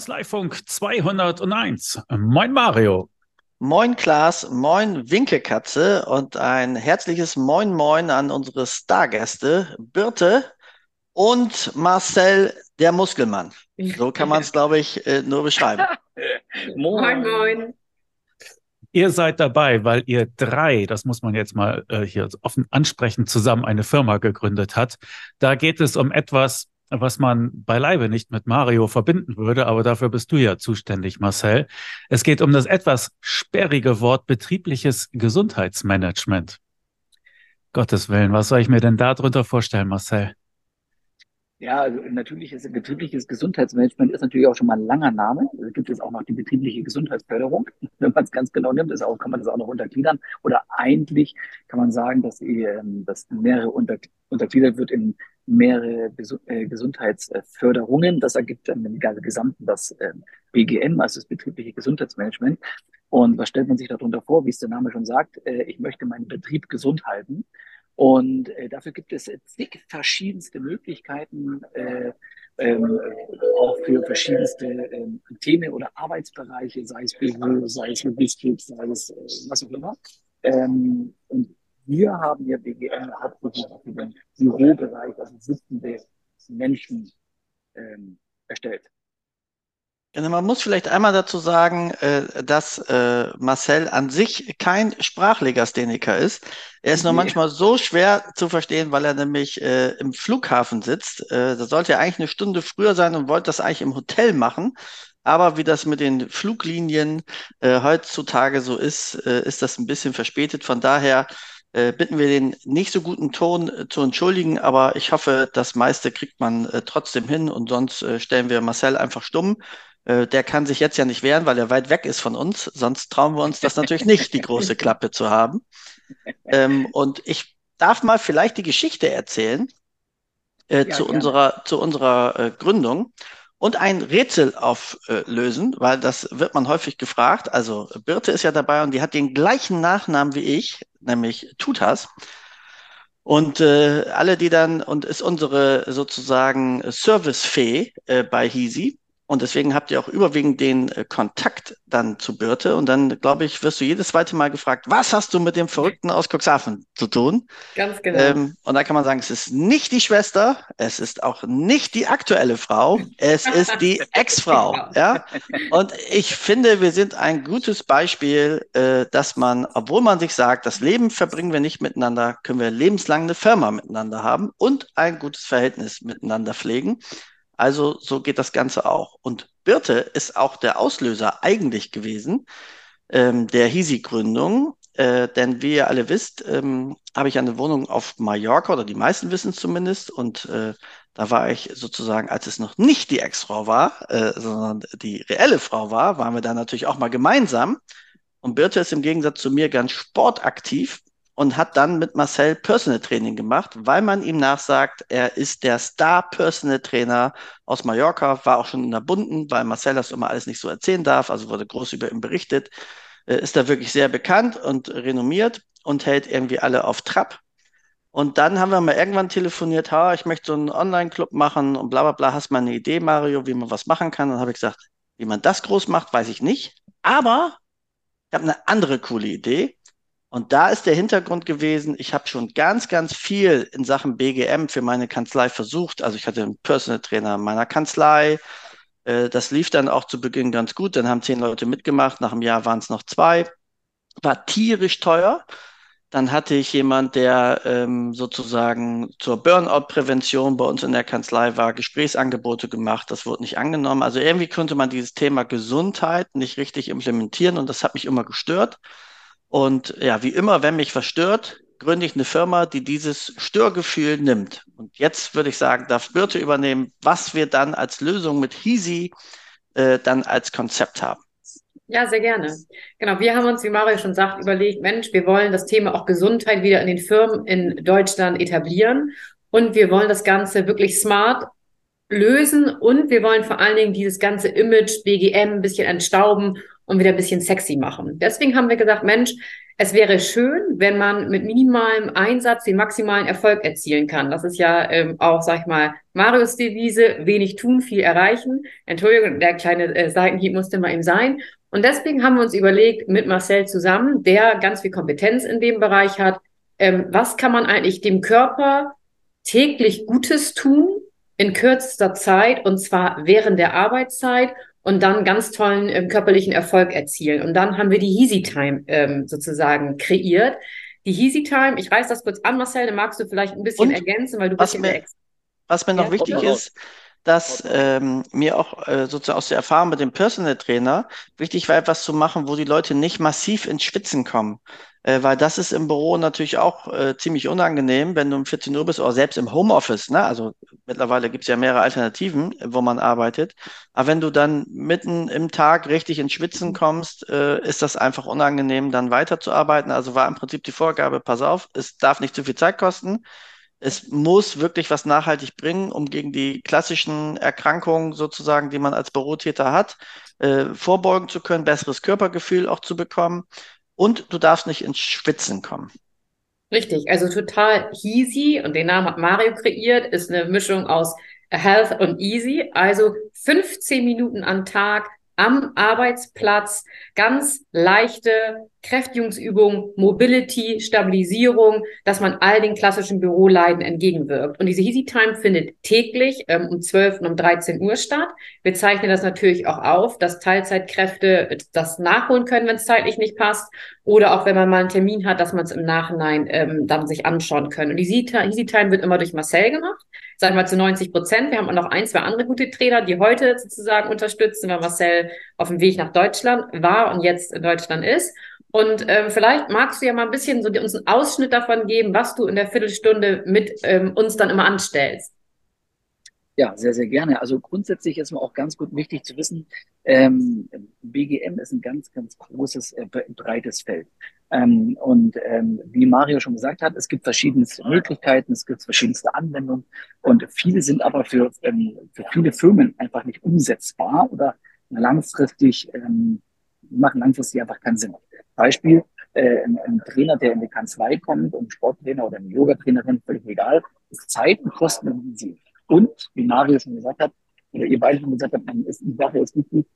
Kanzleifunk 201. Moin Mario. Moin Klaas, moin Winkekatze und ein herzliches Moin Moin an unsere Stargäste Birte und Marcel der Muskelmann. So kann man es, glaube ich, äh, nur beschreiben. moin Moin. Ihr seid dabei, weil ihr drei, das muss man jetzt mal äh, hier offen ansprechen, zusammen eine Firma gegründet hat. Da geht es um etwas, was man beileibe nicht mit Mario verbinden würde, aber dafür bist du ja zuständig, Marcel. Es geht um das etwas sperrige Wort betriebliches Gesundheitsmanagement. Gottes Willen, was soll ich mir denn darunter vorstellen, Marcel? Ja, also natürliches betriebliches Gesundheitsmanagement ist natürlich auch schon mal ein langer Name. Da gibt es auch noch die betriebliche Gesundheitsförderung. Wenn man es ganz genau nimmt, ist auch, kann man das auch noch untergliedern. Oder eigentlich kann man sagen, dass, ähm, dass mehrere unter, untergliedert wird in mehrere äh, Gesundheitsförderungen. Das ergibt dann im Gesamten das ähm, BGM, also das betriebliche Gesundheitsmanagement. Und was stellt man sich darunter vor? Wie es der Name schon sagt, äh, ich möchte meinen Betrieb gesund halten. Und äh, dafür gibt es zig verschiedenste Möglichkeiten, äh, ähm, auch für verschiedenste ähm, Themen oder Arbeitsbereiche, sei es Büro, sei es Logistik, sei es äh, was auch immer. Ähm, und wir haben ja BGM hauptsächlich für den Bürobereich, also sitzende Menschen ähm, erstellt. Genau, man muss vielleicht einmal dazu sagen, äh, dass äh, Marcel an sich kein Sprachlegastheniker ist. Er ist nur manchmal so schwer zu verstehen, weil er nämlich äh, im Flughafen sitzt. Äh, da sollte er eigentlich eine Stunde früher sein und wollte das eigentlich im Hotel machen. Aber wie das mit den Fluglinien heutzutage so ist, ist das ein bisschen verspätet. Von daher äh, bitten wir den nicht so guten Ton äh, zu entschuldigen, aber ich hoffe, das meiste kriegt man äh, trotzdem hin und sonst äh, stellen wir Marcel einfach stumm. Der kann sich jetzt ja nicht wehren, weil er weit weg ist von uns. Sonst trauen wir uns das natürlich nicht, die große Klappe zu haben. Ähm, und ich darf mal vielleicht die Geschichte erzählen äh, ja, zu, unserer, zu unserer Gründung und ein Rätsel auflösen, weil das wird man häufig gefragt. Also Birte ist ja dabei und die hat den gleichen Nachnamen wie ich, nämlich Tutas. Und äh, alle, die dann, und ist unsere sozusagen Servicefee äh, bei Hisi. Und deswegen habt ihr auch überwiegend den äh, Kontakt dann zu Birte. Und dann, glaube ich, wirst du jedes zweite Mal gefragt, was hast du mit dem Verrückten aus Cuxhaven zu tun? Ganz genau. Ähm, und da kann man sagen, es ist nicht die Schwester, es ist auch nicht die aktuelle Frau, es ist die Ex-Frau. Ja? Und ich finde, wir sind ein gutes Beispiel, äh, dass man, obwohl man sich sagt, das Leben verbringen wir nicht miteinander, können wir lebenslang eine Firma miteinander haben und ein gutes Verhältnis miteinander pflegen. Also so geht das Ganze auch. Und Birte ist auch der Auslöser eigentlich gewesen ähm, der Hisi-Gründung. Äh, denn wie ihr alle wisst, ähm, habe ich eine Wohnung auf Mallorca, oder die meisten wissen es zumindest. Und äh, da war ich sozusagen, als es noch nicht die Ex-Frau war, äh, sondern die reelle Frau war, waren wir da natürlich auch mal gemeinsam. Und Birte ist im Gegensatz zu mir ganz sportaktiv und hat dann mit Marcel Personal Training gemacht, weil man ihm nachsagt, er ist der Star Personal Trainer aus Mallorca, war auch schon in der Bunden, weil Marcel das immer alles nicht so erzählen darf, also wurde groß über ihn berichtet, äh, ist da wirklich sehr bekannt und renommiert und hält irgendwie alle auf Trab. Und dann haben wir mal irgendwann telefoniert, ha, ich möchte so einen Online-Club machen und bla bla bla, hast du mal eine Idee, Mario, wie man was machen kann? Und dann habe ich gesagt, wie man das groß macht, weiß ich nicht. Aber ich habe eine andere coole Idee. Und da ist der Hintergrund gewesen, ich habe schon ganz, ganz viel in Sachen BGM für meine Kanzlei versucht. Also ich hatte einen Personal Trainer in meiner Kanzlei. Äh, das lief dann auch zu Beginn ganz gut. Dann haben zehn Leute mitgemacht. Nach einem Jahr waren es noch zwei. War tierisch teuer. Dann hatte ich jemand, der ähm, sozusagen zur Burnout-Prävention bei uns in der Kanzlei war, Gesprächsangebote gemacht. Das wurde nicht angenommen. Also irgendwie konnte man dieses Thema Gesundheit nicht richtig implementieren und das hat mich immer gestört. Und ja, wie immer, wenn mich was stört, gründe ich eine Firma, die dieses Störgefühl nimmt. Und jetzt würde ich sagen, darf Birte übernehmen, was wir dann als Lösung mit Hisi äh, dann als Konzept haben. Ja, sehr gerne. Genau, wir haben uns, wie Mario schon sagt, überlegt, Mensch, wir wollen das Thema auch Gesundheit wieder in den Firmen in Deutschland etablieren und wir wollen das Ganze wirklich smart lösen und wir wollen vor allen Dingen dieses ganze Image BGM ein bisschen entstauben und wieder ein bisschen sexy machen. Deswegen haben wir gesagt, Mensch, es wäre schön, wenn man mit minimalem Einsatz den maximalen Erfolg erzielen kann. Das ist ja ähm, auch, sag ich mal, Marius Devise, wenig tun, viel erreichen. Entschuldigung, der kleine äh, Seitenhieb musste mal eben sein. Und deswegen haben wir uns überlegt, mit Marcel zusammen, der ganz viel Kompetenz in dem Bereich hat, ähm, was kann man eigentlich dem Körper täglich Gutes tun in kürzester Zeit und zwar während der Arbeitszeit und dann ganz tollen ähm, körperlichen Erfolg erzielen. Und dann haben wir die Easy Time ähm, sozusagen kreiert. Die Easy Time, ich reiß das kurz an, Marcel, dann magst du vielleicht ein bisschen und ergänzen, weil du was bist mir, Was mir noch ja, wichtig ist, dass ähm, mir auch äh, sozusagen aus der Erfahrung mit dem Personal Trainer wichtig war, etwas zu machen, wo die Leute nicht massiv ins Schwitzen kommen. Äh, weil das ist im Büro natürlich auch äh, ziemlich unangenehm, wenn du um 14 Uhr bist oder selbst im Homeoffice. Ne? Also mittlerweile gibt es ja mehrere Alternativen, wo man arbeitet. Aber wenn du dann mitten im Tag richtig ins Schwitzen kommst, äh, ist das einfach unangenehm, dann weiterzuarbeiten. Also war im Prinzip die Vorgabe, pass auf, es darf nicht zu viel Zeit kosten es muss wirklich was nachhaltig bringen, um gegen die klassischen Erkrankungen sozusagen, die man als Bürotäter hat, äh, vorbeugen zu können, besseres Körpergefühl auch zu bekommen. Und du darfst nicht ins Schwitzen kommen. Richtig, also total easy und den Namen hat Mario kreiert, ist eine Mischung aus Health und Easy. Also 15 Minuten am Tag am Arbeitsplatz ganz leichte Kräftigungsübungen, Mobility, Stabilisierung, dass man all den klassischen Büroleiden entgegenwirkt. Und diese Easy Time findet täglich ähm, um 12 und um 13 Uhr statt. Wir zeichnen das natürlich auch auf, dass Teilzeitkräfte das nachholen können, wenn es zeitlich nicht passt. Oder auch wenn man mal einen Termin hat, dass man es im Nachhinein ähm, dann sich anschauen können. Und die Easy Time wird immer durch Marcel gemacht sagen wir zu 90 Prozent. Wir haben auch noch ein, zwei andere gute Trainer, die heute sozusagen unterstützen, weil Marcel auf dem Weg nach Deutschland war und jetzt in Deutschland ist. Und ähm, vielleicht magst du ja mal ein bisschen so uns einen Ausschnitt davon geben, was du in der Viertelstunde mit ähm, uns dann immer anstellst. Ja, sehr, sehr gerne. Also grundsätzlich ist mir auch ganz gut wichtig zu wissen, ähm, BGM ist ein ganz, ganz großes, äh, breites Feld. Ähm, und ähm, wie Mario schon gesagt hat, es gibt verschiedenste Möglichkeiten, es gibt verschiedenste Anwendungen und viele sind aber für, ähm, für viele Firmen einfach nicht umsetzbar oder langfristig ähm, machen langfristig einfach keinen Sinn. Beispiel, äh, ein, ein Trainer, der in die Kanzlei kommt, ein Sporttrainer oder ein Yoga-Trainerin, völlig egal, ist Zeit und kostenintensiv. Und, wie Mario schon gesagt hat, oder ihr beide schon gesagt habt, ist die Sache ist wichtig,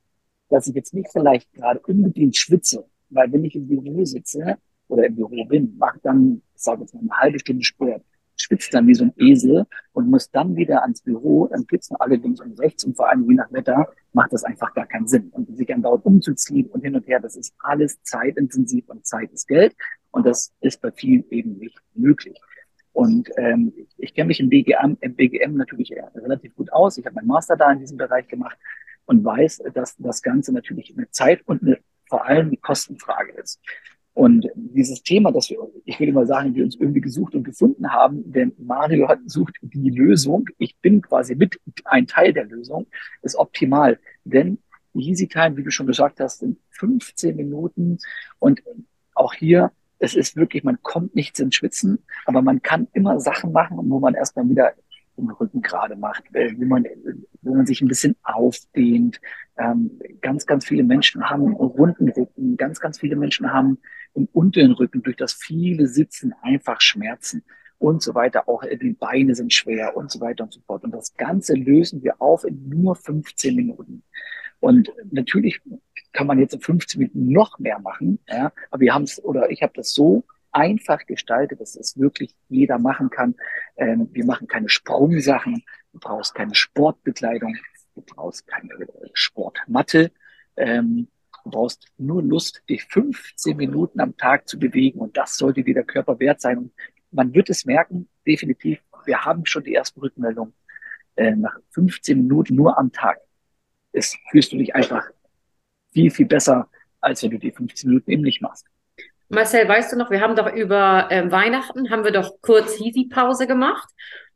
dass ich jetzt nicht vielleicht gerade unbedingt schwitze weil wenn ich im Büro sitze oder im Büro bin, mache dann, ich sage jetzt mal eine halbe Stunde Sport, schwitzt dann wie so ein Esel und muss dann wieder ans Büro, dann sitzen alle links und rechts und vor allem je nach Wetter macht das einfach gar keinen Sinn. Und sich dort umzuziehen und hin und her, das ist alles zeitintensiv und Zeit ist Geld und das ist bei vielen eben nicht möglich. Und ähm, ich kenne mich im BGM, im BGM natürlich relativ gut aus. Ich habe meinen Master da in diesem Bereich gemacht und weiß, dass das Ganze natürlich eine Zeit und eine vor allem die Kostenfrage ist. Und dieses Thema, das wir, ich würde mal sagen, wir uns irgendwie gesucht und gefunden haben, denn Mario hat sucht die Lösung. Ich bin quasi mit ein Teil der Lösung, ist optimal. Denn Easy Time, wie du schon gesagt hast, sind 15 Minuten und auch hier, es ist wirklich, man kommt nichts ins Schwitzen, aber man kann immer Sachen machen, wo man erstmal wieder den Rücken gerade macht, wo man, wo man sich ein bisschen aufdehnt. Ähm, ganz, ganz viele Menschen haben runden Rücken, ganz, ganz viele Menschen haben im unteren Rücken durch das viele Sitzen einfach Schmerzen und so weiter. Auch die Beine sind schwer und so weiter und so fort. Und das Ganze lösen wir auf in nur 15 Minuten. Und natürlich kann man jetzt in 15 Minuten noch mehr machen, ja, aber wir haben es, oder ich habe das so einfach gestaltet, dass es wirklich jeder machen kann. Ähm, wir machen keine Sprungsachen, du brauchst keine Sportbekleidung, du brauchst keine Sportmatte. Ähm, du brauchst nur Lust, dich 15 Minuten am Tag zu bewegen und das sollte dir der Körper wert sein. Und man wird es merken, definitiv, wir haben schon die ersten Rückmeldungen. Äh, nach 15 Minuten nur am Tag ist, fühlst du dich einfach viel, viel besser, als wenn du die 15 Minuten eben nicht machst. Marcel, weißt du noch, wir haben doch über äh, Weihnachten, haben wir doch kurz Easy-Pause gemacht.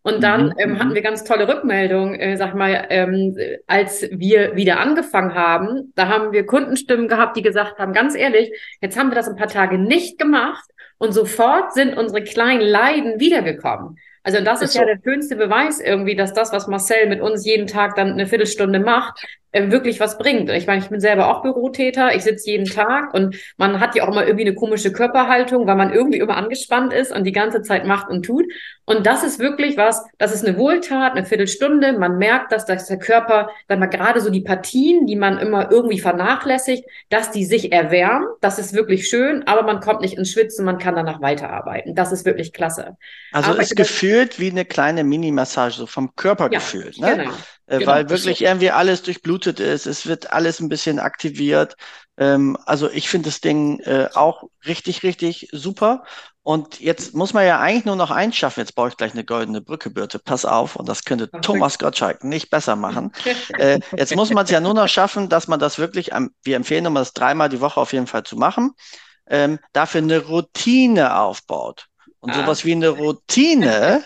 Und dann mhm. ähm, hatten mhm. wir ganz tolle Rückmeldungen, äh, sag mal, ähm, als wir wieder angefangen haben, da haben wir Kundenstimmen gehabt, die gesagt haben, ganz ehrlich, jetzt haben wir das ein paar Tage nicht gemacht und sofort sind unsere kleinen Leiden wiedergekommen. Also das ist, ist ja so. der schönste Beweis irgendwie, dass das, was Marcel mit uns jeden Tag dann eine Viertelstunde macht, wirklich was bringt. Ich meine, ich bin selber auch Bürotäter, ich sitze jeden Tag und man hat ja auch immer irgendwie eine komische Körperhaltung, weil man irgendwie immer angespannt ist und die ganze Zeit macht und tut. Und das ist wirklich was, das ist eine Wohltat, eine Viertelstunde. Man merkt, dass, dass der Körper, sag mal, gerade so die Partien, die man immer irgendwie vernachlässigt, dass die sich erwärmen. Das ist wirklich schön, aber man kommt nicht ins Schwitzen, man kann danach weiterarbeiten. Das ist wirklich klasse. Also aber ist gefühlt wie eine kleine Mini-Massage, so vom Körper ja, gefühlt. Ne? Genau. Äh, genau, weil wirklich irgendwie alles durchblutet ist, es wird alles ein bisschen aktiviert. Ähm, also ich finde das Ding äh, auch richtig, richtig super. Und jetzt muss man ja eigentlich nur noch eins schaffen. Jetzt baue ich gleich eine goldene Brücke, Birte. Pass auf. Und das könnte okay. Thomas Gottschalk nicht besser machen. äh, jetzt muss man es ja nur noch schaffen, dass man das wirklich, am, wir empfehlen immer, das dreimal die Woche auf jeden Fall zu machen, ähm, dafür eine Routine aufbaut. Und ah. sowas wie eine Routine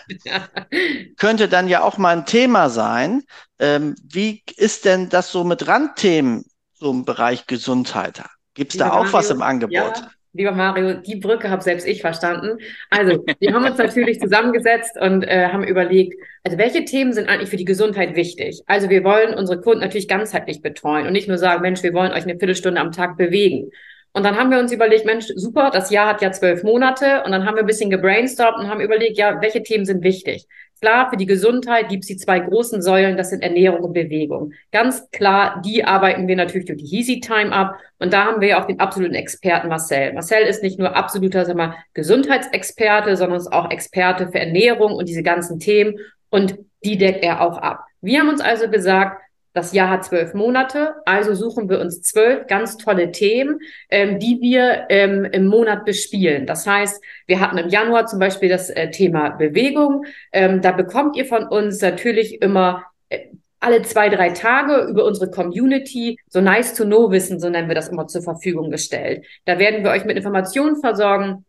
könnte dann ja auch mal ein Thema sein. Ähm, wie ist denn das so mit Randthemen so im Bereich Gesundheit? Gibt es da auch Mario, was im Angebot? Ja, lieber Mario, die Brücke habe selbst ich verstanden. Also, wir haben uns natürlich zusammengesetzt und äh, haben überlegt, also welche Themen sind eigentlich für die Gesundheit wichtig? Also wir wollen unsere Kunden natürlich ganzheitlich betreuen und nicht nur sagen, Mensch, wir wollen euch eine Viertelstunde am Tag bewegen. Und dann haben wir uns überlegt, Mensch, super, das Jahr hat ja zwölf Monate. Und dann haben wir ein bisschen gebrainstormt und haben überlegt, ja, welche Themen sind wichtig? Klar, für die Gesundheit gibt es die zwei großen Säulen, das sind Ernährung und Bewegung. Ganz klar, die arbeiten wir natürlich durch die Easy Time ab. Und da haben wir ja auch den absoluten Experten Marcel. Marcel ist nicht nur absoluter sag mal, Gesundheitsexperte, sondern ist auch Experte für Ernährung und diese ganzen Themen. Und die deckt er auch ab. Wir haben uns also gesagt, das Jahr hat zwölf Monate, also suchen wir uns zwölf ganz tolle Themen, ähm, die wir ähm, im Monat bespielen. Das heißt, wir hatten im Januar zum Beispiel das äh, Thema Bewegung. Ähm, da bekommt ihr von uns natürlich immer äh, alle zwei, drei Tage über unsere Community so nice to know Wissen, so nennen wir das immer zur Verfügung gestellt. Da werden wir euch mit Informationen versorgen,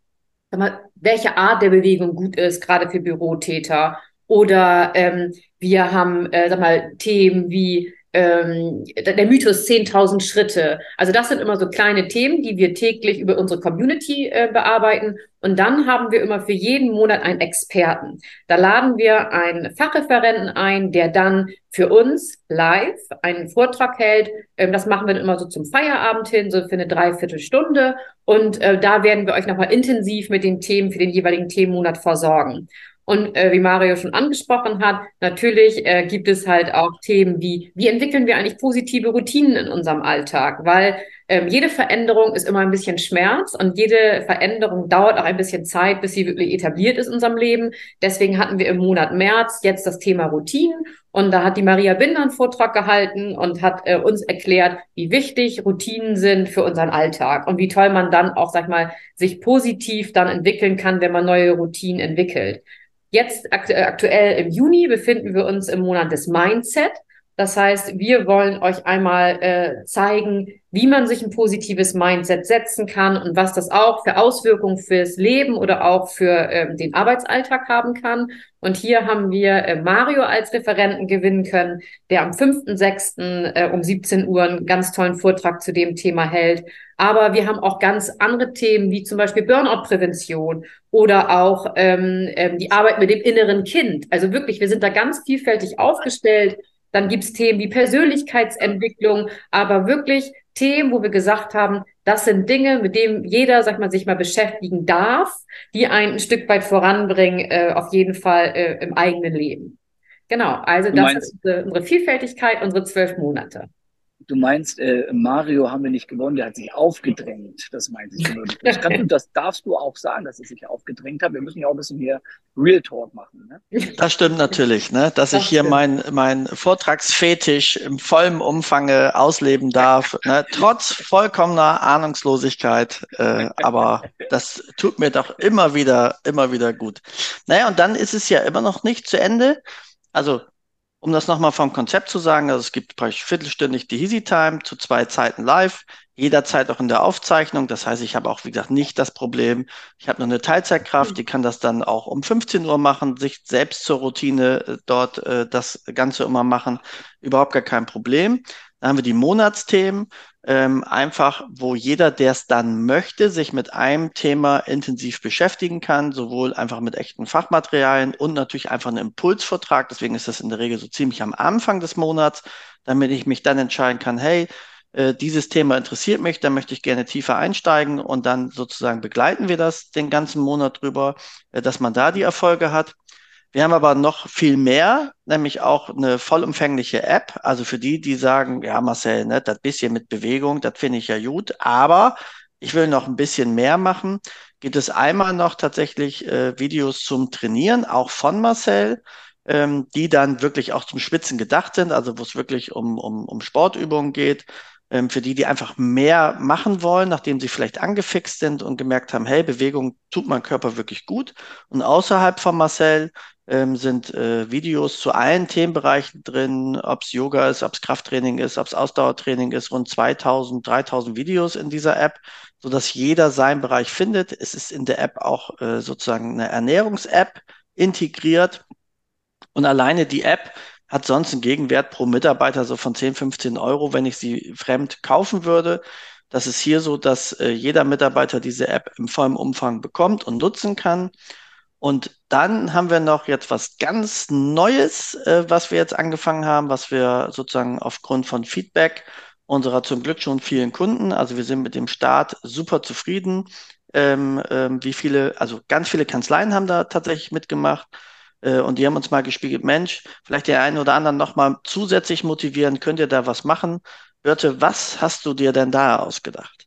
welche Art der Bewegung gut ist, gerade für Bürotäter oder ähm, wir haben, äh, sag mal, Themen wie ähm, der Mythos 10.000 Schritte. Also das sind immer so kleine Themen, die wir täglich über unsere Community äh, bearbeiten. Und dann haben wir immer für jeden Monat einen Experten. Da laden wir einen Fachreferenten ein, der dann für uns live einen Vortrag hält. Ähm, das machen wir dann immer so zum Feierabend hin, so für eine Dreiviertelstunde. Und äh, da werden wir euch nochmal intensiv mit den Themen für den jeweiligen Themenmonat versorgen. Und äh, wie Mario schon angesprochen hat, natürlich äh, gibt es halt auch Themen wie, wie entwickeln wir eigentlich positive Routinen in unserem Alltag? Weil ähm, jede Veränderung ist immer ein bisschen Schmerz und jede Veränderung dauert auch ein bisschen Zeit, bis sie wirklich etabliert ist in unserem Leben. Deswegen hatten wir im Monat März jetzt das Thema Routinen und da hat die Maria Binder einen Vortrag gehalten und hat äh, uns erklärt, wie wichtig Routinen sind für unseren Alltag und wie toll man dann auch, sag ich mal, sich positiv dann entwickeln kann, wenn man neue Routinen entwickelt. Jetzt aktuell im Juni befinden wir uns im Monat des Mindset. Das heißt, wir wollen euch einmal äh, zeigen, wie man sich ein positives Mindset setzen kann und was das auch für Auswirkungen fürs Leben oder auch für ähm, den Arbeitsalltag haben kann. Und hier haben wir äh, Mario als Referenten gewinnen können, der am 5.6. Äh, um 17 Uhr einen ganz tollen Vortrag zu dem Thema hält. Aber wir haben auch ganz andere Themen, wie zum Beispiel Burnout-Prävention oder auch ähm, ähm, die Arbeit mit dem inneren Kind. Also wirklich, wir sind da ganz vielfältig aufgestellt. Dann gibt's Themen wie Persönlichkeitsentwicklung, aber wirklich Themen, wo wir gesagt haben, das sind Dinge, mit denen jeder, sag mal, sich mal beschäftigen darf, die einen ein Stück weit voranbringen, äh, auf jeden Fall äh, im eigenen Leben. Genau, also das ist unsere, unsere Vielfältigkeit, unsere zwölf Monate. Du meinst, äh, Mario haben wir nicht gewonnen, der hat sich aufgedrängt. Das meinst du. Das, kannst du, das darfst du auch sagen, dass er sich aufgedrängt hat. Wir müssen ja auch ein bisschen hier Real Talk machen. Ne? Das stimmt natürlich, ne? dass das ich hier mein, mein Vortragsfetisch im vollen Umfange ausleben darf, ne? trotz vollkommener Ahnungslosigkeit. Äh, aber das tut mir doch immer wieder, immer wieder gut. Naja, und dann ist es ja immer noch nicht zu Ende. Also um das nochmal vom Konzept zu sagen, also es gibt praktisch viertelstündig die Easy Time zu zwei Zeiten live, jederzeit auch in der Aufzeichnung. Das heißt, ich habe auch, wie gesagt, nicht das Problem, ich habe noch eine Teilzeitkraft, die kann das dann auch um 15 Uhr machen, sich selbst zur Routine äh, dort äh, das Ganze immer machen. Überhaupt gar kein Problem. Dann haben wir die Monatsthemen, ähm, einfach, wo jeder, der es dann möchte, sich mit einem Thema intensiv beschäftigen kann, sowohl einfach mit echten Fachmaterialien und natürlich einfach einen Impulsvortrag. Deswegen ist das in der Regel so ziemlich am Anfang des Monats, damit ich mich dann entscheiden kann, hey, äh, dieses Thema interessiert mich, da möchte ich gerne tiefer einsteigen und dann sozusagen begleiten wir das den ganzen Monat drüber, äh, dass man da die Erfolge hat. Wir haben aber noch viel mehr, nämlich auch eine vollumfängliche App. Also für die, die sagen, ja, Marcel, ne, das bisschen mit Bewegung, das finde ich ja gut, aber ich will noch ein bisschen mehr machen. Gibt es einmal noch tatsächlich äh, Videos zum Trainieren, auch von Marcel, ähm, die dann wirklich auch zum Spitzen gedacht sind, also wo es wirklich um, um, um Sportübungen geht für die, die einfach mehr machen wollen, nachdem sie vielleicht angefixt sind und gemerkt haben, hey, Bewegung tut mein Körper wirklich gut. Und außerhalb von Marcel ähm, sind äh, Videos zu allen Themenbereichen drin, ob es Yoga ist, ob es Krafttraining ist, ob es Ausdauertraining ist, rund 2000, 3000 Videos in dieser App, so dass jeder seinen Bereich findet. Es ist in der App auch äh, sozusagen eine Ernährungs-App integriert und alleine die App hat sonst einen Gegenwert pro Mitarbeiter so von 10, 15 Euro, wenn ich sie fremd kaufen würde. Das ist hier so, dass äh, jeder Mitarbeiter diese App im vollen Umfang bekommt und nutzen kann. Und dann haben wir noch jetzt was ganz Neues, äh, was wir jetzt angefangen haben, was wir sozusagen aufgrund von Feedback unserer zum Glück schon vielen Kunden, also wir sind mit dem Start super zufrieden. Ähm, ähm, wie viele, also ganz viele Kanzleien haben da tatsächlich mitgemacht und die haben uns mal gespiegelt, Mensch, vielleicht der eine oder andere nochmal zusätzlich motivieren, könnt ihr da was machen? Birte, was hast du dir denn da ausgedacht?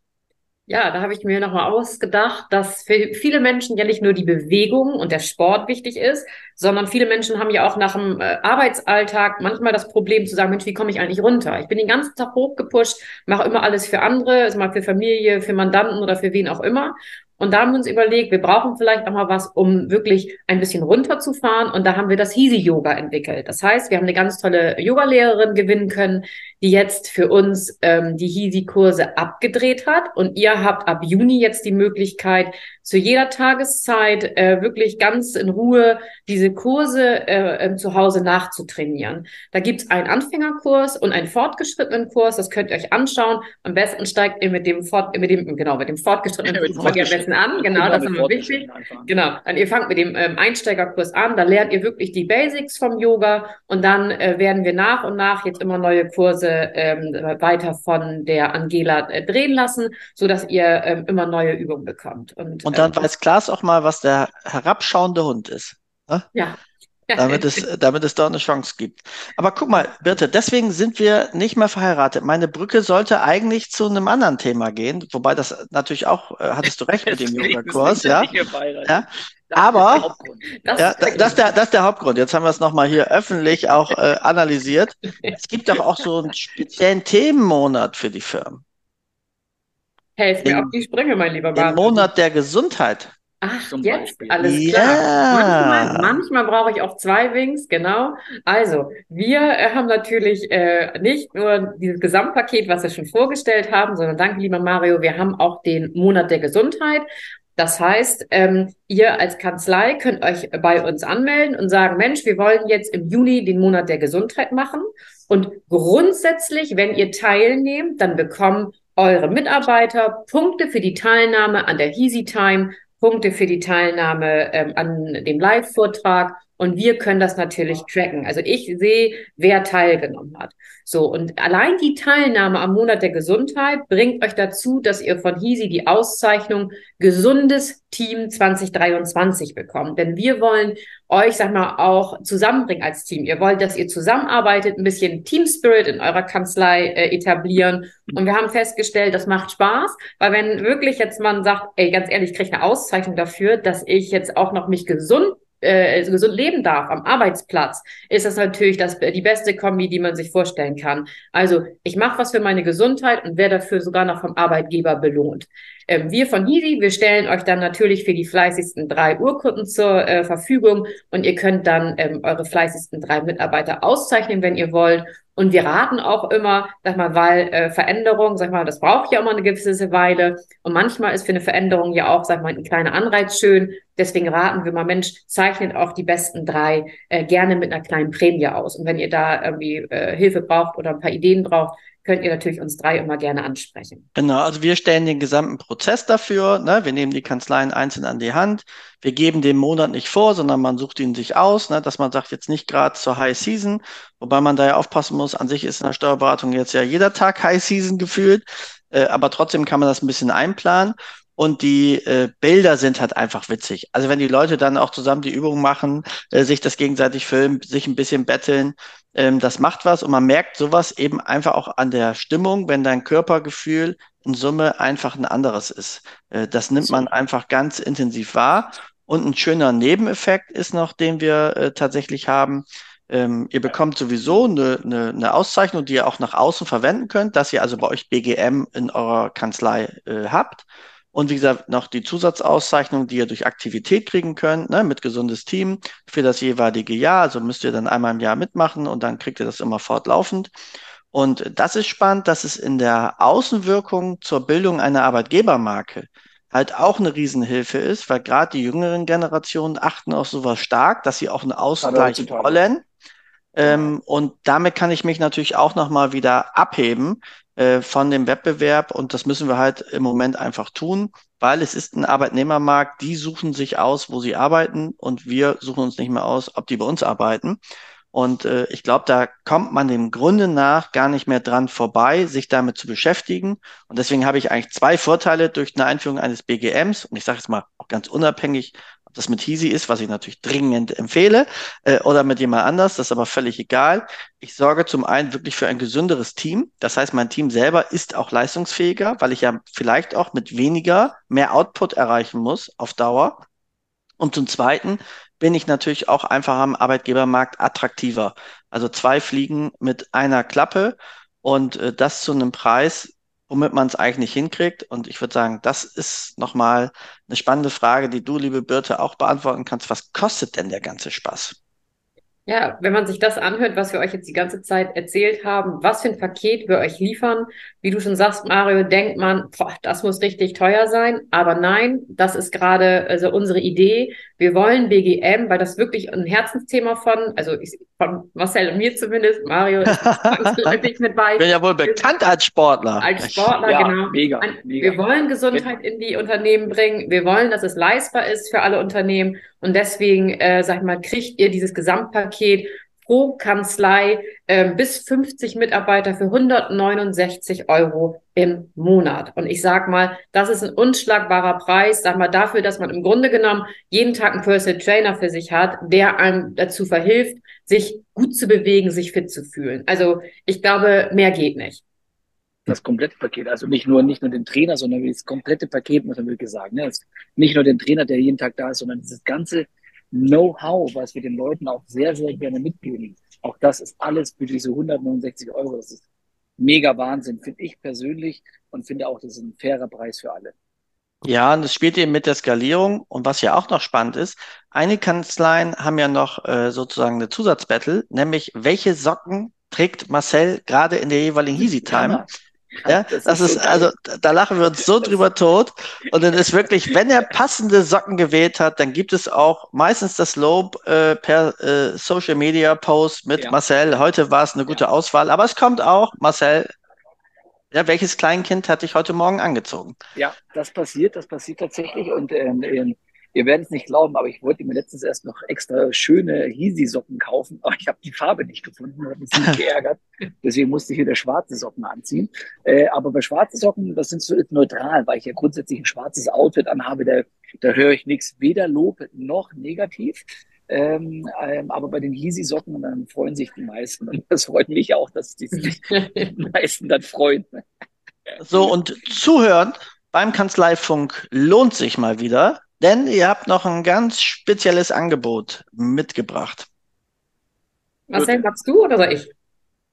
Ja, da habe ich mir nochmal ausgedacht, dass für viele Menschen ja nicht nur die Bewegung und der Sport wichtig ist, sondern viele Menschen haben ja auch nach dem äh, Arbeitsalltag manchmal das Problem zu sagen, Mensch, wie komme ich eigentlich runter? Ich bin den ganzen Tag hochgepusht, mache immer alles für andere, ist mal für Familie, für Mandanten oder für wen auch immer. Und da haben wir uns überlegt, wir brauchen vielleicht noch mal was, um wirklich ein bisschen runterzufahren. Und da haben wir das Easy Yoga entwickelt. Das heißt, wir haben eine ganz tolle Yogalehrerin gewinnen können, die jetzt für uns ähm, die Easy-Kurse abgedreht hat. Und ihr habt ab Juni jetzt die Möglichkeit, zu jeder Tageszeit äh, wirklich ganz in Ruhe diese Kurse äh, äh, zu Hause nachzutrainieren. Da gibt's einen Anfängerkurs und einen fortgeschrittenen Kurs. Das könnt ihr euch anschauen. Am besten steigt ihr mit dem Fort, mit dem genau mit dem fortgeschrittenen Kurs am besten an. Genau, das ist immer wichtig. Genau. Dann ihr fangt mit dem ähm, Einsteigerkurs an. Da lernt ihr wirklich die Basics vom Yoga und dann äh, werden wir nach und nach jetzt immer neue Kurse ähm, weiter von der Angela äh, drehen lassen, so dass ihr ähm, immer neue Übungen bekommt. Und, und dann ähm, weiß Klaas auch mal, was der herabschauende Hund ist. Ne? Ja. Damit es, damit es da eine Chance gibt. Aber guck mal, Birte, deswegen sind wir nicht mehr verheiratet. Meine Brücke sollte eigentlich zu einem anderen Thema gehen, wobei das natürlich auch, äh, hattest du recht mit dem Yoga-Kurs, ja? ja. Aber das, ja, das, ist der, das ist der Hauptgrund. Jetzt haben wir es nochmal hier öffentlich auch äh, analysiert. Es gibt doch auch so einen speziellen Themenmonat für die Firmen. Helf mir auf die Sprünge, mein lieber Martin. Den Monat der Gesundheit. Ach, jetzt Beispiel. alles klar. Ja. Manchmal, manchmal brauche ich auch zwei Wings, genau. Also, wir äh, haben natürlich äh, nicht nur dieses Gesamtpaket, was wir schon vorgestellt haben, sondern danke, lieber Mario, wir haben auch den Monat der Gesundheit. Das heißt, ähm, ihr als Kanzlei könnt euch bei uns anmelden und sagen, Mensch, wir wollen jetzt im Juni den Monat der Gesundheit machen. Und grundsätzlich, wenn ihr teilnehmt, dann bekommen eure Mitarbeiter Punkte für die Teilnahme an der Easy Time, Punkte für die Teilnahme ähm, an dem Live-Vortrag und wir können das natürlich tracken. Also ich sehe, wer teilgenommen hat. So, und allein die Teilnahme am Monat der Gesundheit bringt euch dazu, dass ihr von Hisi die Auszeichnung Gesundes Team 2023 bekommt. Denn wir wollen euch, sag mal, auch zusammenbringen als Team. Ihr wollt, dass ihr zusammenarbeitet, ein bisschen Team Spirit in eurer Kanzlei äh, etablieren. Und wir haben festgestellt, das macht Spaß, weil wenn wirklich jetzt man sagt, ey, ganz ehrlich, ich kriege eine Auszeichnung dafür, dass ich jetzt auch noch mich gesund äh, gesund leben darf am Arbeitsplatz, ist das natürlich das, die beste Kombi, die man sich vorstellen kann. Also ich mache was für meine Gesundheit und werde dafür sogar noch vom Arbeitgeber belohnt. Ähm, wir von Easy, wir stellen euch dann natürlich für die fleißigsten drei Urkunden zur äh, Verfügung und ihr könnt dann ähm, eure fleißigsten drei Mitarbeiter auszeichnen, wenn ihr wollt. Und wir raten auch immer, sag mal, weil äh, Veränderung, sag mal, das braucht ja mal eine gewisse Weile. Und manchmal ist für eine Veränderung ja auch, sag mal, ein kleiner Anreiz schön. Deswegen raten wir mal, Mensch, zeichnet auch die besten drei äh, gerne mit einer kleinen Prämie aus. Und wenn ihr da irgendwie äh, Hilfe braucht oder ein paar Ideen braucht, könnt ihr natürlich uns drei immer gerne ansprechen. Genau, also wir stellen den gesamten Prozess dafür. Ne? Wir nehmen die Kanzleien einzeln an die Hand. Wir geben den Monat nicht vor, sondern man sucht ihn sich aus, ne? dass man sagt, jetzt nicht gerade zur High Season, wobei man da ja aufpassen muss. An sich ist in der Steuerberatung jetzt ja jeder Tag High Season gefühlt, äh, aber trotzdem kann man das ein bisschen einplanen. Und die äh, Bilder sind halt einfach witzig. Also wenn die Leute dann auch zusammen die Übung machen, äh, sich das gegenseitig filmen, sich ein bisschen betteln, ähm, das macht was. Und man merkt sowas eben einfach auch an der Stimmung, wenn dein Körpergefühl in Summe einfach ein anderes ist. Äh, das nimmt man einfach ganz intensiv wahr. Und ein schöner Nebeneffekt ist noch, den wir äh, tatsächlich haben. Ähm, ihr bekommt sowieso eine, eine, eine Auszeichnung, die ihr auch nach außen verwenden könnt, dass ihr also bei euch BGM in eurer Kanzlei äh, habt. Und wie gesagt, noch die Zusatzauszeichnung, die ihr durch Aktivität kriegen könnt, ne, mit gesundes Team für das jeweilige Jahr. Also müsst ihr dann einmal im Jahr mitmachen und dann kriegt ihr das immer fortlaufend. Und das ist spannend, dass es in der Außenwirkung zur Bildung einer Arbeitgebermarke halt auch eine Riesenhilfe ist, weil gerade die jüngeren Generationen achten auf sowas stark, dass sie auch einen Ausgleich wollen. Ähm, und damit kann ich mich natürlich auch nochmal wieder abheben, äh, von dem Wettbewerb und das müssen wir halt im Moment einfach tun, weil es ist ein Arbeitnehmermarkt, die suchen sich aus, wo sie arbeiten und wir suchen uns nicht mehr aus, ob die bei uns arbeiten. Und äh, ich glaube, da kommt man dem Grunde nach gar nicht mehr dran vorbei, sich damit zu beschäftigen. Und deswegen habe ich eigentlich zwei Vorteile durch eine Einführung eines BGMs. Und ich sage jetzt mal auch ganz unabhängig das mit Hisi ist, was ich natürlich dringend empfehle, äh, oder mit jemand anders, das ist aber völlig egal. Ich sorge zum einen wirklich für ein gesünderes Team. Das heißt, mein Team selber ist auch leistungsfähiger, weil ich ja vielleicht auch mit weniger mehr Output erreichen muss auf Dauer. Und zum Zweiten bin ich natürlich auch einfach am Arbeitgebermarkt attraktiver. Also zwei Fliegen mit einer Klappe und äh, das zu einem Preis, womit man es eigentlich hinkriegt. Und ich würde sagen, das ist nochmal eine spannende Frage, die du, liebe Birte, auch beantworten kannst. Was kostet denn der ganze Spaß? Ja, wenn man sich das anhört, was wir euch jetzt die ganze Zeit erzählt haben, was für ein Paket wir euch liefern, wie du schon sagst, Mario, denkt man, boah, das muss richtig teuer sein. Aber nein, das ist gerade also unsere Idee. Wir wollen BGM, weil das wirklich ein Herzensthema von, also ich, von Marcel und mir zumindest, Mario ist häufig mit bei. Ich bin ja wohl bekannt als Sportler. Als Sportler, ja, genau. Mega, mega. Wir wollen Gesundheit in die Unternehmen bringen. Wir wollen, dass es leistbar ist für alle Unternehmen. Und deswegen, äh, sag ich mal, kriegt ihr dieses Gesamtpaket pro Kanzlei äh, bis 50 Mitarbeiter für 169 Euro im Monat. Und ich sag mal, das ist ein unschlagbarer Preis, sag mal, dafür, dass man im Grunde genommen jeden Tag einen Personal Trainer für sich hat, der einem dazu verhilft, sich gut zu bewegen, sich fit zu fühlen. Also ich glaube, mehr geht nicht das komplette Paket. Also nicht nur, nicht nur den Trainer, sondern das komplette Paket, muss man wirklich sagen. Ne? Nicht nur den Trainer, der jeden Tag da ist, sondern dieses ganze Know-how, was wir den Leuten auch sehr, sehr gerne mitgeben. Auch das ist alles für diese 169 Euro. Das ist mega Wahnsinn, finde ich persönlich und finde auch, das ist ein fairer Preis für alle. Ja, und das spielt eben mit der Skalierung. Und was ja auch noch spannend ist, einige Kanzleien haben ja noch äh, sozusagen eine Zusatzbattle, nämlich welche Socken trägt Marcel gerade in der jeweiligen Easy Time. Ja, das, das ist, so also, da lachen wir uns so drüber tot. Und dann ist wirklich, wenn er passende Socken gewählt hat, dann gibt es auch meistens das Lob äh, per äh, Social Media Post mit ja. Marcel. Heute war es eine gute ja. Auswahl, aber es kommt auch, Marcel, ja, welches Kleinkind hat dich heute Morgen angezogen? Ja, das passiert, das passiert tatsächlich. Und ähm, ähm Ihr werdet es nicht glauben, aber ich wollte mir letztens erst noch extra schöne Hisi-Socken kaufen, aber ich habe die Farbe nicht gefunden und habe mich ziemlich geärgert. Deswegen musste ich wieder schwarze Socken anziehen. Äh, aber bei schwarzen Socken, das sind so neutral, weil ich ja grundsätzlich ein schwarzes Outfit anhabe, da, da höre ich nichts, weder Lob noch negativ. Ähm, ähm, aber bei den Yeezy-Socken, dann freuen sich die meisten. Und das freut mich auch, dass die, die meisten dann freuen. So, und zuhören beim Kanzleifunk lohnt sich mal wieder. Denn ihr habt noch ein ganz spezielles Angebot mitgebracht. Marcel, magst du oder soll ich?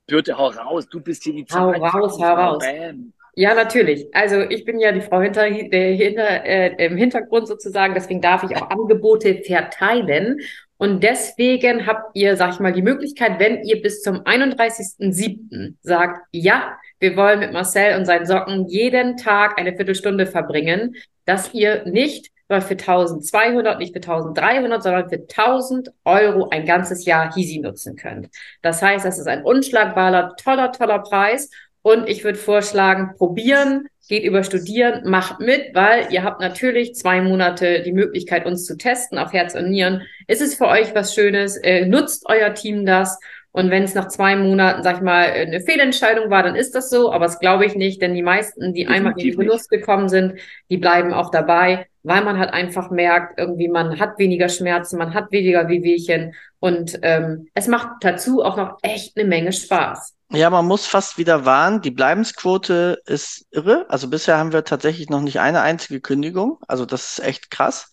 Birte, hau raus, du bist hier die Hau raus, hau raus. Bam. Ja, natürlich. Also ich bin ja die Frau hinter, der hinter, äh, im Hintergrund sozusagen, deswegen darf ich auch Angebote verteilen. Und deswegen habt ihr, sag ich mal, die Möglichkeit, wenn ihr bis zum 31.07. sagt, ja, wir wollen mit Marcel und seinen Socken jeden Tag eine Viertelstunde verbringen, dass ihr nicht weil für 1200, nicht für 1300, sondern für 1000 Euro ein ganzes Jahr Hisi nutzen könnt. Das heißt, das ist ein unschlagbarer, toller, toller Preis. Und ich würde vorschlagen, probieren, geht über Studieren, macht mit, weil ihr habt natürlich zwei Monate die Möglichkeit, uns zu testen auf Herz und Nieren. Ist es für euch was Schönes? Äh, nutzt euer Team das? Und wenn es nach zwei Monaten, sag ich mal, eine Fehlentscheidung war, dann ist das so. Aber das glaube ich nicht, denn die meisten, die Definitiv einmal in die Genuss gekommen sind, die bleiben auch dabei, weil man halt einfach merkt, irgendwie man hat weniger Schmerzen, man hat weniger Wehwehchen und ähm, es macht dazu auch noch echt eine Menge Spaß. Ja, man muss fast wieder warnen, die Bleibensquote ist irre. Also bisher haben wir tatsächlich noch nicht eine einzige Kündigung. Also das ist echt krass.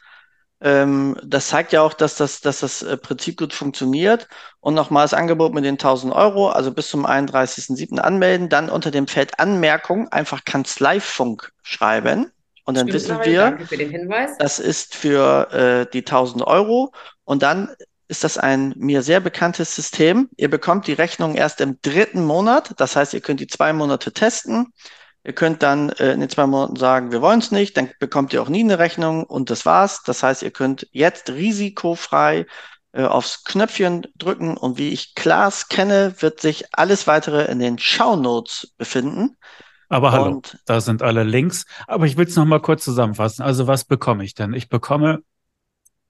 Ähm, das zeigt ja auch, dass das, dass das äh, Prinzip gut funktioniert. Und nochmal das Angebot mit den 1000 Euro, also bis zum 31.07. anmelden, dann unter dem Feld Anmerkung einfach Kanzleifunk schreiben. Und dann Stimmt, wissen wir, das ist für äh, die 1000 Euro. Und dann ist das ein mir sehr bekanntes System. Ihr bekommt die Rechnung erst im dritten Monat. Das heißt, ihr könnt die zwei Monate testen. Ihr könnt dann äh, in den zwei Monaten sagen, wir wollen es nicht, dann bekommt ihr auch nie eine Rechnung und das war's. Das heißt, ihr könnt jetzt risikofrei äh, aufs Knöpfchen drücken und wie ich Klaas kenne, wird sich alles weitere in den Shownotes befinden. Aber hallo, und, da sind alle Links. Aber ich will es nochmal kurz zusammenfassen. Also was bekomme ich denn? Ich bekomme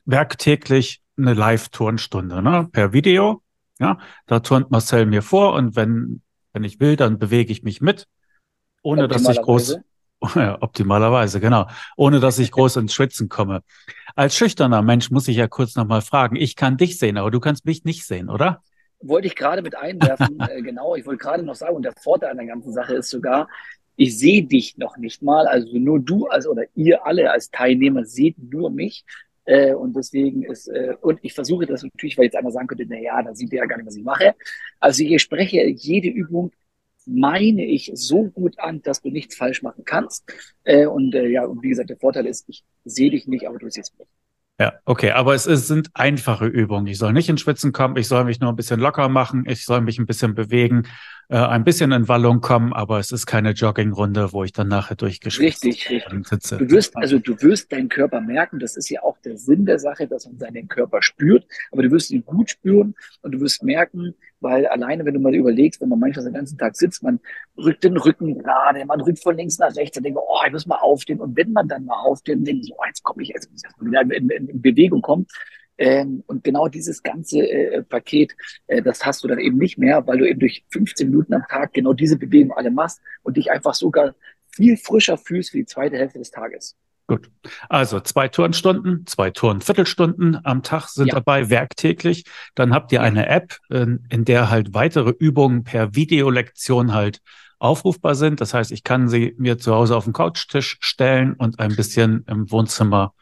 werktäglich eine Live-Turnstunde ne? per Video. Ja, da turnt Marcel mir vor und wenn, wenn ich will, dann bewege ich mich mit ohne dass ich groß, ja, optimalerweise, genau, ohne dass ich groß ins Schwitzen komme. Als schüchterner Mensch muss ich ja kurz nochmal fragen, ich kann dich sehen, aber du kannst mich nicht sehen, oder? Wollte ich gerade mit einwerfen, äh, genau, ich wollte gerade noch sagen, und der Vorteil an der ganzen Sache ist sogar, ich sehe dich noch nicht mal, also nur du als oder ihr alle als Teilnehmer seht nur mich. Äh, und deswegen ist, äh, und ich versuche das natürlich, weil jetzt einer sagen könnte, na ja, dann sieht ihr ja gar nicht, was ich mache. Also ich spreche jede Übung meine ich, so gut an, dass du nichts falsch machen kannst. Äh, und äh, ja, und wie gesagt, der Vorteil ist, ich sehe dich nicht, aber du siehst mich. Ja, okay, aber es, es sind einfache Übungen. Ich soll nicht in Schwitzen kommen, ich soll mich nur ein bisschen locker machen, ich soll mich ein bisschen bewegen, äh, ein bisschen in Wallung kommen, aber es ist keine Joggingrunde, wo ich dann nachher durchgeschwitzt richtig, richtig. sitze. Du wirst, also du wirst deinen Körper merken, das ist ja auch der Sinn der Sache, dass man seinen Körper spürt, aber du wirst ihn gut spüren und du wirst merken, weil alleine, wenn du mal überlegst, wenn man manchmal den ganzen Tag sitzt, man rückt den Rücken gerade, man rückt von links nach rechts und denkt, oh, ich muss mal aufstehen. Und wenn man dann mal aufsteht und denkt, oh, jetzt komme ich, jetzt muss ich wieder in, in, in Bewegung kommen. Ähm, und genau dieses ganze äh, Paket, äh, das hast du dann eben nicht mehr, weil du eben durch 15 Minuten am Tag genau diese Bewegung alle machst und dich einfach sogar viel frischer fühlst für die zweite Hälfte des Tages. Gut. Also zwei Turnstunden, zwei Turnviertelstunden am Tag sind ja. dabei, werktäglich. Dann habt ihr eine App, in, in der halt weitere Übungen per Videolektion halt aufrufbar sind. Das heißt, ich kann sie mir zu Hause auf den Couchtisch stellen und ein bisschen im Wohnzimmer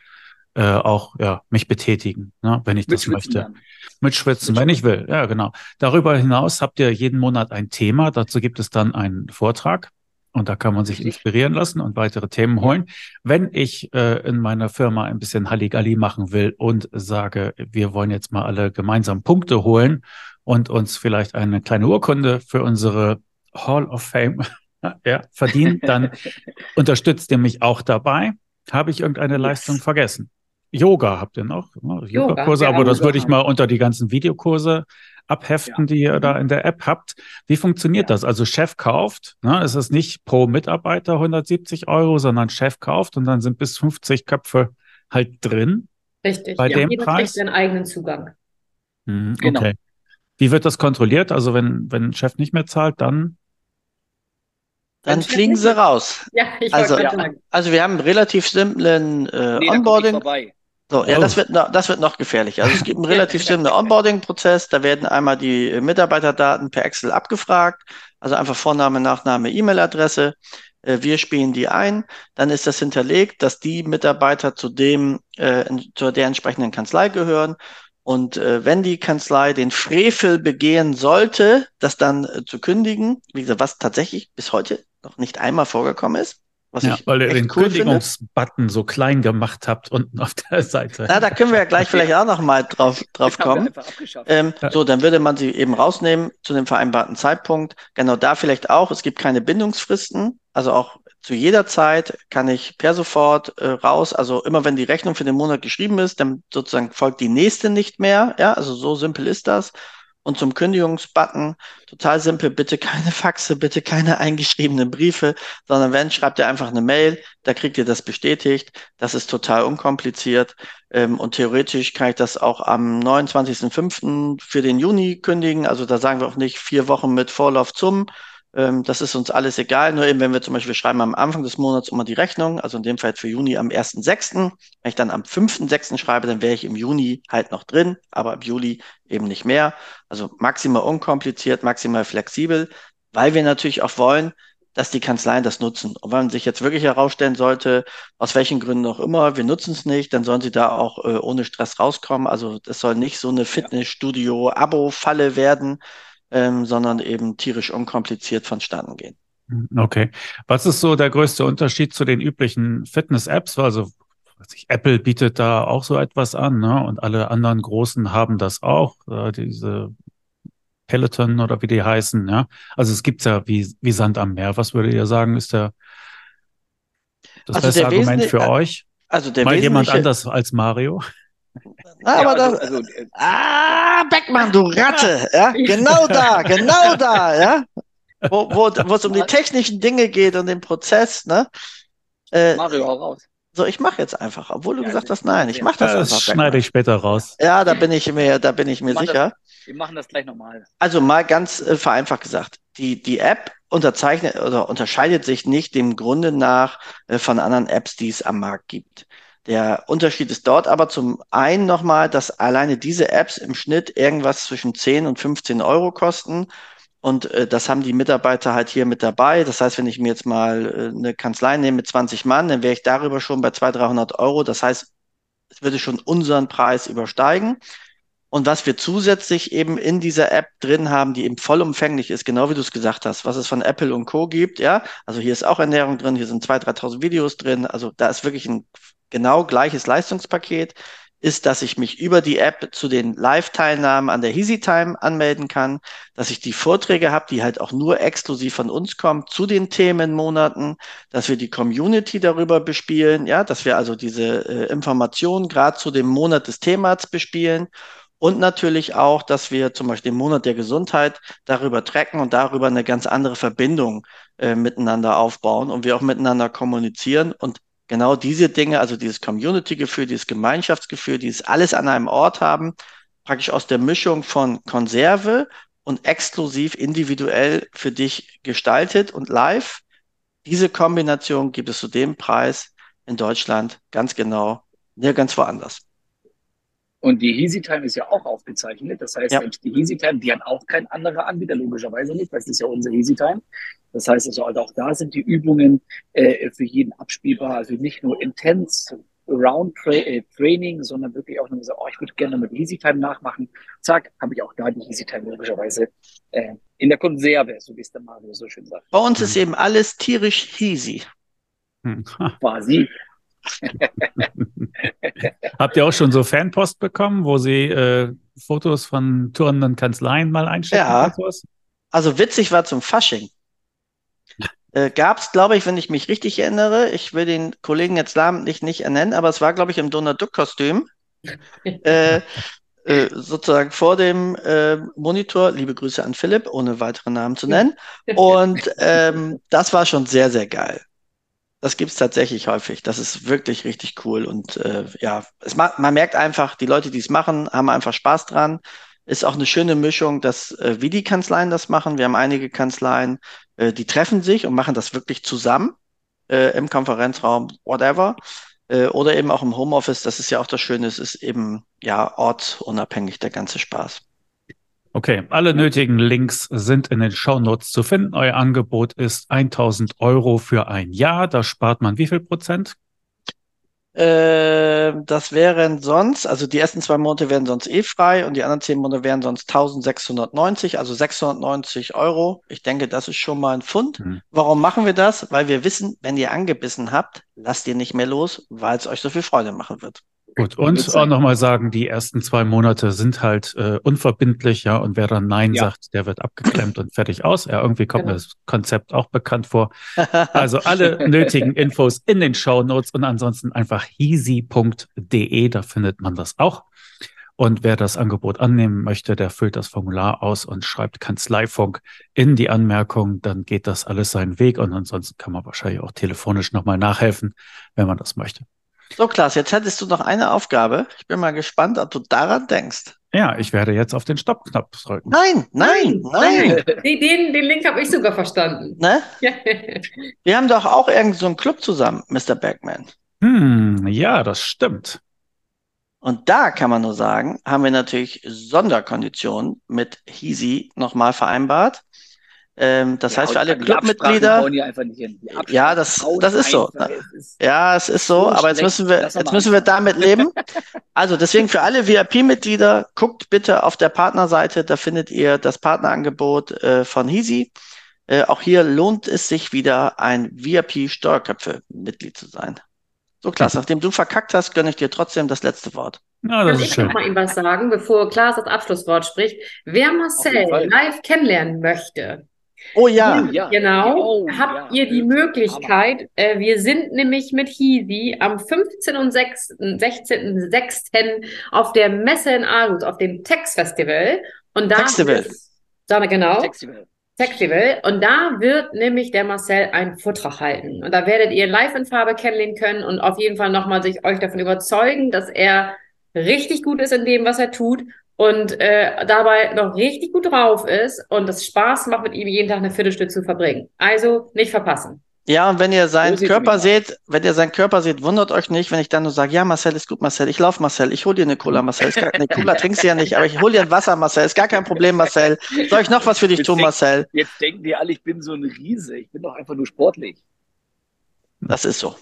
äh, auch ja, mich betätigen, ne, wenn ich das möchte. Dann. Mit Schwitzen, wenn ich will. Ja, genau. Darüber hinaus habt ihr jeden Monat ein Thema. Dazu gibt es dann einen Vortrag und da kann man sich inspirieren lassen und weitere Themen holen. Wenn ich äh, in meiner Firma ein bisschen Halligalli machen will und sage, wir wollen jetzt mal alle gemeinsam Punkte holen und uns vielleicht eine kleine Urkunde für unsere Hall of Fame ja, verdienen, dann unterstützt ihr mich auch dabei. Habe ich irgendeine yes. Leistung vergessen? Yoga habt ihr noch? Yoga-Kurse, aber das würde ich mal unter die ganzen Videokurse abheften, ja. die ihr da in der App habt. Wie funktioniert ja. das? Also Chef kauft, ne? es ist nicht pro Mitarbeiter 170 Euro, sondern Chef kauft und dann sind bis 50 Köpfe halt drin. Richtig, bei ja, dem jeder Preis. kriegt seinen eigenen Zugang. Mhm, genau. Okay. Wie wird das kontrolliert? Also wenn, wenn ein Chef nicht mehr zahlt, dann dann fliegen sie raus. Ja, ich also, ja. also wir haben einen relativ simplen äh, nee, Onboarding. So, ja, oh. das wird noch, das wird noch gefährlicher. Also es gibt einen relativ simplen Onboarding-Prozess. Da werden einmal die Mitarbeiterdaten per Excel abgefragt. Also einfach Vorname, Nachname, E-Mail-Adresse. Äh, wir spielen die ein. Dann ist das hinterlegt, dass die Mitarbeiter zu dem, äh, zu der entsprechenden Kanzlei gehören. Und äh, wenn die Kanzlei den Frevel begehen sollte, das dann äh, zu kündigen, wie gesagt, was tatsächlich bis heute noch nicht einmal vorgekommen ist, was ja, weil ihr den cool Kündigungsbutton so klein gemacht habt unten auf der Seite. Na, da können wir ja gleich vielleicht auch noch mal drauf, drauf kommen. Ähm, ja. So, dann würde man sie eben rausnehmen zu dem vereinbarten Zeitpunkt. Genau da vielleicht auch. Es gibt keine Bindungsfristen. Also auch zu jeder Zeit kann ich per sofort äh, raus. Also immer wenn die Rechnung für den Monat geschrieben ist, dann sozusagen folgt die nächste nicht mehr. Ja, also so simpel ist das. Und zum Kündigungsbutton. Total simpel, bitte keine Faxe, bitte keine eingeschriebenen Briefe, sondern wenn, schreibt ihr einfach eine Mail, da kriegt ihr das bestätigt. Das ist total unkompliziert. Ähm, und theoretisch kann ich das auch am 29.05. für den Juni kündigen. Also da sagen wir auch nicht vier Wochen mit Vorlauf zum, ähm, das ist uns alles egal. Nur eben, wenn wir zum Beispiel schreiben am Anfang des Monats immer die Rechnung, also in dem Fall für Juni am 1.6. Wenn ich dann am 5.6. schreibe, dann wäre ich im Juni halt noch drin, aber im Juli eben nicht mehr. Also maximal unkompliziert, maximal flexibel, weil wir natürlich auch wollen, dass die Kanzleien das nutzen. Und wenn man sich jetzt wirklich herausstellen sollte, aus welchen Gründen auch immer, wir nutzen es nicht, dann sollen sie da auch äh, ohne Stress rauskommen. Also das soll nicht so eine Fitnessstudio-Abo-Falle werden, ähm, sondern eben tierisch unkompliziert vonstatten gehen. Okay. Was ist so der größte Unterschied zu den üblichen Fitness-Apps? Also Apple bietet da auch so etwas an, ne? Und alle anderen großen haben das auch, äh, diese Peloton oder wie die heißen, ja. Also es gibt's ja wie, wie Sand am Meer. Was würdet ihr sagen, ist der das also beste Argument für euch? Also der Mal jemand anders als Mario? Ah, aber ja, also, also, äh, ah, Beckmann, du Ratte, ja, genau da, genau da, ja, wo, wo, wo es um die technischen Dinge geht und den Prozess, ne? Äh, Mario, hau raus. So, ich mache jetzt einfach, obwohl du ja, gesagt hast, nein, ich mache das, das einfach. Das schneide ich später raus. Ja, da bin ich mir, da bin ich mir wir sicher. Das, wir machen das gleich nochmal. Also mal ganz äh, vereinfacht gesagt, die, die App unterzeichnet oder unterscheidet sich nicht dem Grunde nach äh, von anderen Apps, die es am Markt gibt. Der Unterschied ist dort aber zum einen nochmal, dass alleine diese Apps im Schnitt irgendwas zwischen 10 und 15 Euro kosten. Und äh, das haben die Mitarbeiter halt hier mit dabei. Das heißt, wenn ich mir jetzt mal äh, eine Kanzlei nehme mit 20 Mann, dann wäre ich darüber schon bei 200, 300 Euro. Das heißt, es würde schon unseren Preis übersteigen. Und was wir zusätzlich eben in dieser App drin haben, die eben vollumfänglich ist, genau wie du es gesagt hast, was es von Apple und Co. gibt, ja. Also hier ist auch Ernährung drin, hier sind 2.000, 3.000 Videos drin. Also da ist wirklich ein genau gleiches Leistungspaket ist, dass ich mich über die App zu den Live-Teilnahmen an der EasyTime anmelden kann, dass ich die Vorträge habe, die halt auch nur exklusiv von uns kommen, zu den Themenmonaten, dass wir die Community darüber bespielen, ja, dass wir also diese äh, Informationen gerade zu dem Monat des Themas bespielen und natürlich auch, dass wir zum Beispiel den Monat der Gesundheit darüber tracken und darüber eine ganz andere Verbindung äh, miteinander aufbauen und wir auch miteinander kommunizieren und genau diese Dinge, also dieses Community-Gefühl, dieses Gemeinschaftsgefühl, dieses alles an einem Ort haben, praktisch aus der Mischung von Konserve und exklusiv individuell für dich gestaltet und live. Diese Kombination gibt es zu dem Preis in Deutschland ganz genau nirgends woanders. Und die Easy Time ist ja auch aufgezeichnet. Das heißt, ja. selbst die Easy Time, die hat auch kein anderer Anbieter, logischerweise nicht, weil es ist ja unsere Easy Time. Das heißt also, also auch da sind die Übungen äh, für jeden abspielbar. Also nicht nur intens Round -Tra äh, Training, sondern wirklich auch nur so, oh, ich würde gerne mit Easy Time nachmachen. Zack, habe ich auch da die Easy Time logischerweise äh, in der Konserve, so wie es der Mario so schön sagt. Bei uns ist eben alles tierisch easy. Hm. Quasi. Habt ihr auch schon so Fanpost bekommen, wo sie äh, Fotos von tourenden Kanzleien mal einschicken? Ja. Also witzig war zum Fasching. Äh, Gab es, glaube ich, wenn ich mich richtig erinnere, ich will den Kollegen jetzt namentlich nicht ernennen, aber es war, glaube ich, im Donald Duck-Kostüm. äh, äh, sozusagen vor dem äh, Monitor, liebe Grüße an Philipp, ohne weitere Namen zu nennen. Und ähm, das war schon sehr, sehr geil. Das gibt's tatsächlich häufig. Das ist wirklich richtig cool. Und äh, ja, es man merkt einfach, die Leute, die es machen, haben einfach Spaß dran. Ist auch eine schöne Mischung, dass äh, wie die Kanzleien das machen. Wir haben einige Kanzleien, äh, die treffen sich und machen das wirklich zusammen äh, im Konferenzraum, whatever. Äh, oder eben auch im Homeoffice. Das ist ja auch das Schöne. Es ist eben ja ortsunabhängig der ganze Spaß. Okay, alle nötigen Links sind in den Show Notes zu finden. Euer Angebot ist 1000 Euro für ein Jahr. Da spart man wie viel Prozent? Äh, das wären sonst, also die ersten zwei Monate wären sonst eh frei und die anderen zehn Monate wären sonst 1690, also 690 Euro. Ich denke, das ist schon mal ein Pfund. Hm. Warum machen wir das? Weil wir wissen, wenn ihr angebissen habt, lasst ihr nicht mehr los, weil es euch so viel Freude machen wird. Gut, und auch nochmal sagen, die ersten zwei Monate sind halt äh, unverbindlich, ja, und wer dann Nein ja. sagt, der wird abgeklemmt und fertig aus. Ja, irgendwie kommt genau. mir das Konzept auch bekannt vor. Also alle nötigen Infos in den Show Notes und ansonsten einfach easy.de, da findet man das auch. Und wer das Angebot annehmen möchte, der füllt das Formular aus und schreibt Kanzleifunk in die Anmerkung. Dann geht das alles seinen Weg. Und ansonsten kann man wahrscheinlich auch telefonisch nochmal nachhelfen, wenn man das möchte. So, Klaas, jetzt hättest du noch eine Aufgabe. Ich bin mal gespannt, ob du daran denkst. Ja, ich werde jetzt auf den Stoppknopf drücken. Nein, nein, nein. Den, den Link habe ich sogar verstanden. Ne? Wir haben doch auch irgend so einen Club zusammen, Mr. Bergman. Hm, ja, das stimmt. Und da kann man nur sagen, haben wir natürlich Sonderkonditionen mit Hisi nochmal vereinbart. Ähm, das Ja, heißt für alle Clubmitglieder. Ja, das, das ist so. einfach. Es ist- Ja, es ist so, So aber jetzt müssen wir, jetzt müssen wir damit leben. Also deswegen für alle VIP-Mitglieder, guckt bitte auf der Partnerseite, da findet ihr das Partnerangebot äh, von Hisi. Äh, auch hier lohnt es sich wieder, ein VIP-Steuerköpfe-Mitglied zu sein. So, Klaas, nachdem du verkackt hast, gönne ich dir trotzdem das letzte Wort. Ja, das Kann ist ich schön. noch mal ihm was sagen, bevor Klaas das Abschlusswort spricht? Wer Marcel live kennenlernen möchte, Oh ja, Oh, ja. Genau, Oh, habt ja. ihr die Möglichkeit, äh, wir sind nämlich mit Hisi am 15. und 6., 16.06. auf der Messe in Aarhus, auf dem Tex Festival. Und da Textival. mal genau. Festival. Festival. Und da wird nämlich der Marcel einen Vortrag halten. Und da werdet ihr live in Farbe kennenlernen können und auf jeden Fall nochmal sich euch davon überzeugen, dass er richtig gut ist in dem, was er tut und äh, dabei noch richtig gut drauf ist und es Spaß macht, mit ihm jeden Tag eine Viertelstunde zu verbringen. Also nicht verpassen. Ja, und wenn ihr seinen So Körper seht, wenn ihr seinen Körper seht, wundert euch nicht, wenn ich dann nur sage, ja, Marcel, ist gut, Marcel, ich lauf, Marcel, ich hol dir eine Cola, Marcel. Ist gar, eine Cola trinkst du ja nicht, aber ich hol dir ein Wasser, Marcel, ist gar kein Problem, Marcel. Soll ich noch was für dich Jetzt tun, denk- Marcel? Jetzt denken die alle, ich bin so ein Riese. Ich bin doch einfach nur sportlich. Das ist so.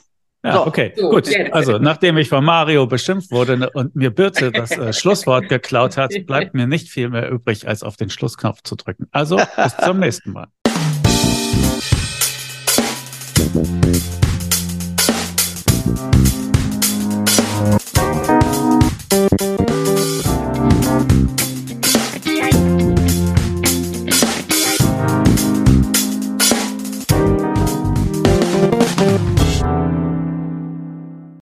Ja, okay, So, gut. jetzt. Also, nachdem ich von Mario beschimpft wurde ne, und mir Birte das äh, Schlusswort geklaut hat, bleibt mir nicht viel mehr übrig, als auf den Schlussknopf zu drücken. Also, bis zum nächsten Mal. Thank